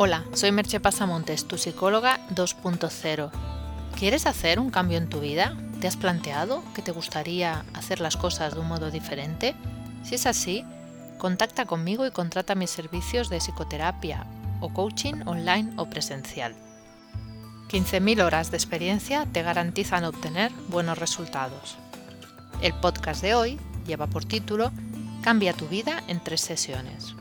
Hola, soy Merche Pasamontes, tu psicóloga 2.0. ¿Quieres hacer un cambio en tu vida? ¿Te has planteado que te gustaría hacer las cosas de un modo diferente? Si es así, contacta conmigo y contrata mis servicios de psicoterapia o coaching online o presencial. 15.000 horas de experiencia te garantizan obtener buenos resultados. El podcast de hoy lleva por título Cambia tu vida en tres sesiones.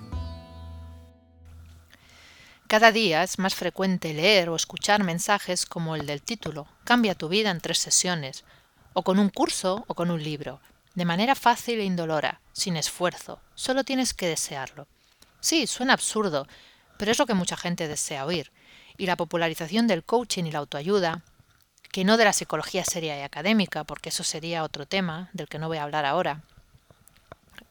Cada día es más frecuente leer o escuchar mensajes como el del título Cambia tu vida en tres sesiones, o con un curso o con un libro, de manera fácil e indolora, sin esfuerzo, solo tienes que desearlo. Sí, suena absurdo, pero es lo que mucha gente desea oír, y la popularización del coaching y la autoayuda, que no de la psicología seria y académica, porque eso sería otro tema del que no voy a hablar ahora,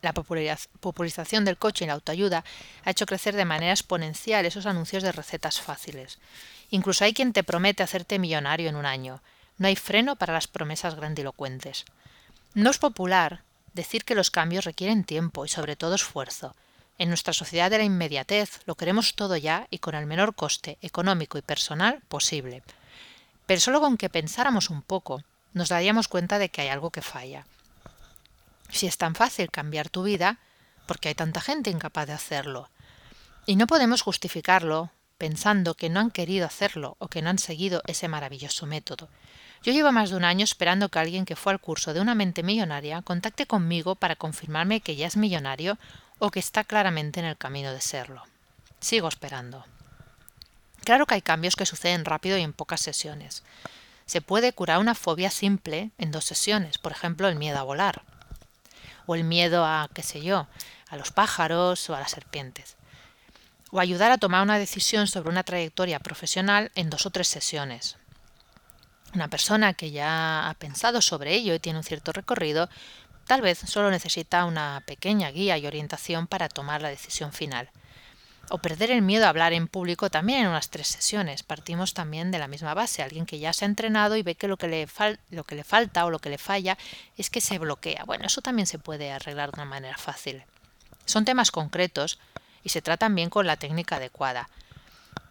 la popularización del coaching y la autoayuda ha hecho crecer de manera exponencial esos anuncios de recetas fáciles. Incluso hay quien te promete hacerte millonario en un año. No hay freno para las promesas grandilocuentes. No es popular decir que los cambios requieren tiempo y sobre todo esfuerzo. En nuestra sociedad de la inmediatez lo queremos todo ya y con el menor coste económico y personal posible. Pero solo con que pensáramos un poco nos daríamos cuenta de que hay algo que falla. Si es tan fácil cambiar tu vida, ¿por qué hay tanta gente incapaz de hacerlo? Y no podemos justificarlo pensando que no han querido hacerlo o que no han seguido ese maravilloso método. Yo llevo más de un año esperando que alguien que fue al curso de una mente millonaria contacte conmigo para confirmarme que ya es millonario o que está claramente en el camino de serlo. Sigo esperando. Claro que hay cambios que suceden rápido y en pocas sesiones. Se puede curar una fobia simple en dos sesiones, por ejemplo el miedo a volar o el miedo a, qué sé yo, a los pájaros o a las serpientes. O ayudar a tomar una decisión sobre una trayectoria profesional en dos o tres sesiones. Una persona que ya ha pensado sobre ello y tiene un cierto recorrido, tal vez solo necesita una pequeña guía y orientación para tomar la decisión final o perder el miedo a hablar en público también en unas tres sesiones. Partimos también de la misma base. Alguien que ya se ha entrenado y ve que lo que le, lo que le falta o lo que le falla es que se bloquea. Bueno, eso también se puede arreglar de una manera fácil. Son temas concretos y se tratan bien con la técnica adecuada.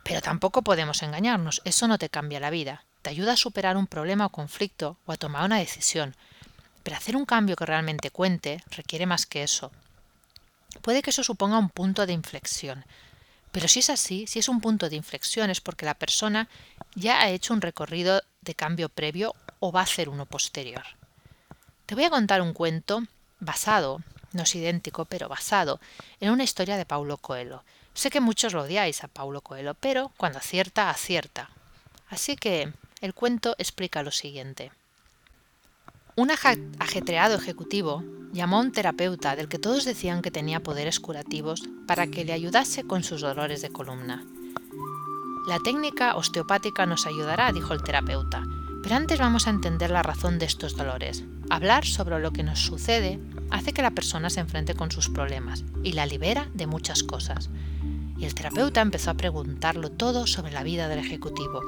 Pero tampoco podemos engañarnos. Eso no te cambia la vida. Te ayuda a superar un problema o conflicto o a tomar una decisión. Pero hacer un cambio que realmente cuente requiere más que eso. Puede que eso suponga un punto de inflexión. Pero si es así, si es un punto de inflexión, es porque la persona ya ha hecho un recorrido de cambio previo o va a hacer uno posterior. Te voy a contar un cuento basado, no es idéntico, pero basado en una historia de Paulo Coelho. Sé que muchos lo odiáis a Paulo Coelho, pero cuando acierta, acierta. Así que el cuento explica lo siguiente. Un ajetreado ejecutivo llamó a un terapeuta del que todos decían que tenía poderes curativos para que le ayudase con sus dolores de columna. La técnica osteopática nos ayudará, dijo el terapeuta, pero antes vamos a entender la razón de estos dolores. Hablar sobre lo que nos sucede hace que la persona se enfrente con sus problemas y la libera de muchas cosas. Y el terapeuta empezó a preguntarlo todo sobre la vida del ejecutivo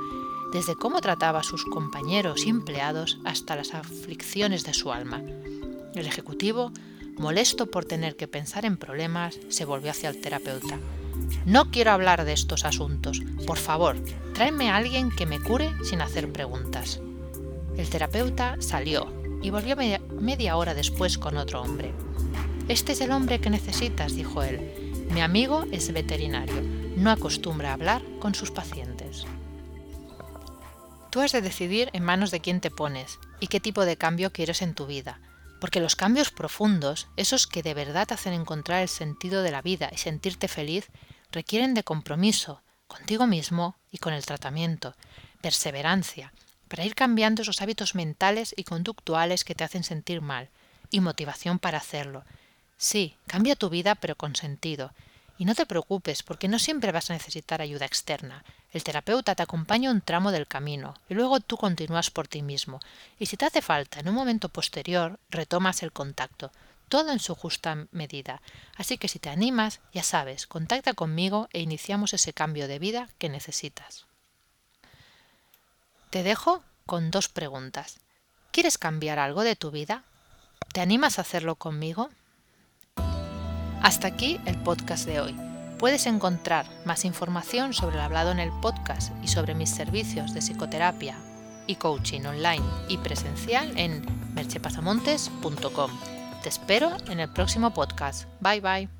desde cómo trataba a sus compañeros y empleados hasta las aflicciones de su alma. El ejecutivo, molesto por tener que pensar en problemas, se volvió hacia el terapeuta. No quiero hablar de estos asuntos. Por favor, tráeme a alguien que me cure sin hacer preguntas. El terapeuta salió y volvió media, hora después con otro hombre. Este es el hombre que necesitas, dijo él. Mi amigo es veterinario. No acostumbra a hablar con sus pacientes. Tú has de decidir en manos de quién te pones y qué tipo de cambio quieres en tu vida, porque los cambios profundos, esos que de verdad hacen encontrar el sentido de la vida y sentirte feliz, requieren de compromiso contigo mismo y con el tratamiento, perseverancia, para ir cambiando esos hábitos mentales y conductuales que te hacen sentir mal, y motivación para hacerlo. Sí, cambia tu vida pero con sentido, y no te preocupes, porque no siempre vas a necesitar ayuda externa. El terapeuta te acompaña un tramo del camino y luego tú continúas por ti mismo. Y si te hace falta en un momento posterior, retomas el contacto. Todo en su justa medida. Así que si te animas, ya sabes, contacta conmigo e iniciamos ese cambio de vida que necesitas. Te dejo con dos preguntas. ¿Quieres cambiar algo de tu vida? ¿Te animas a hacerlo conmigo? Hasta aquí el podcast de hoy. Puedes encontrar más información sobre el hablado en el podcast y sobre mis servicios de psicoterapia y coaching online y presencial en merchepasamontes.com. Te espero en el próximo podcast. Bye bye.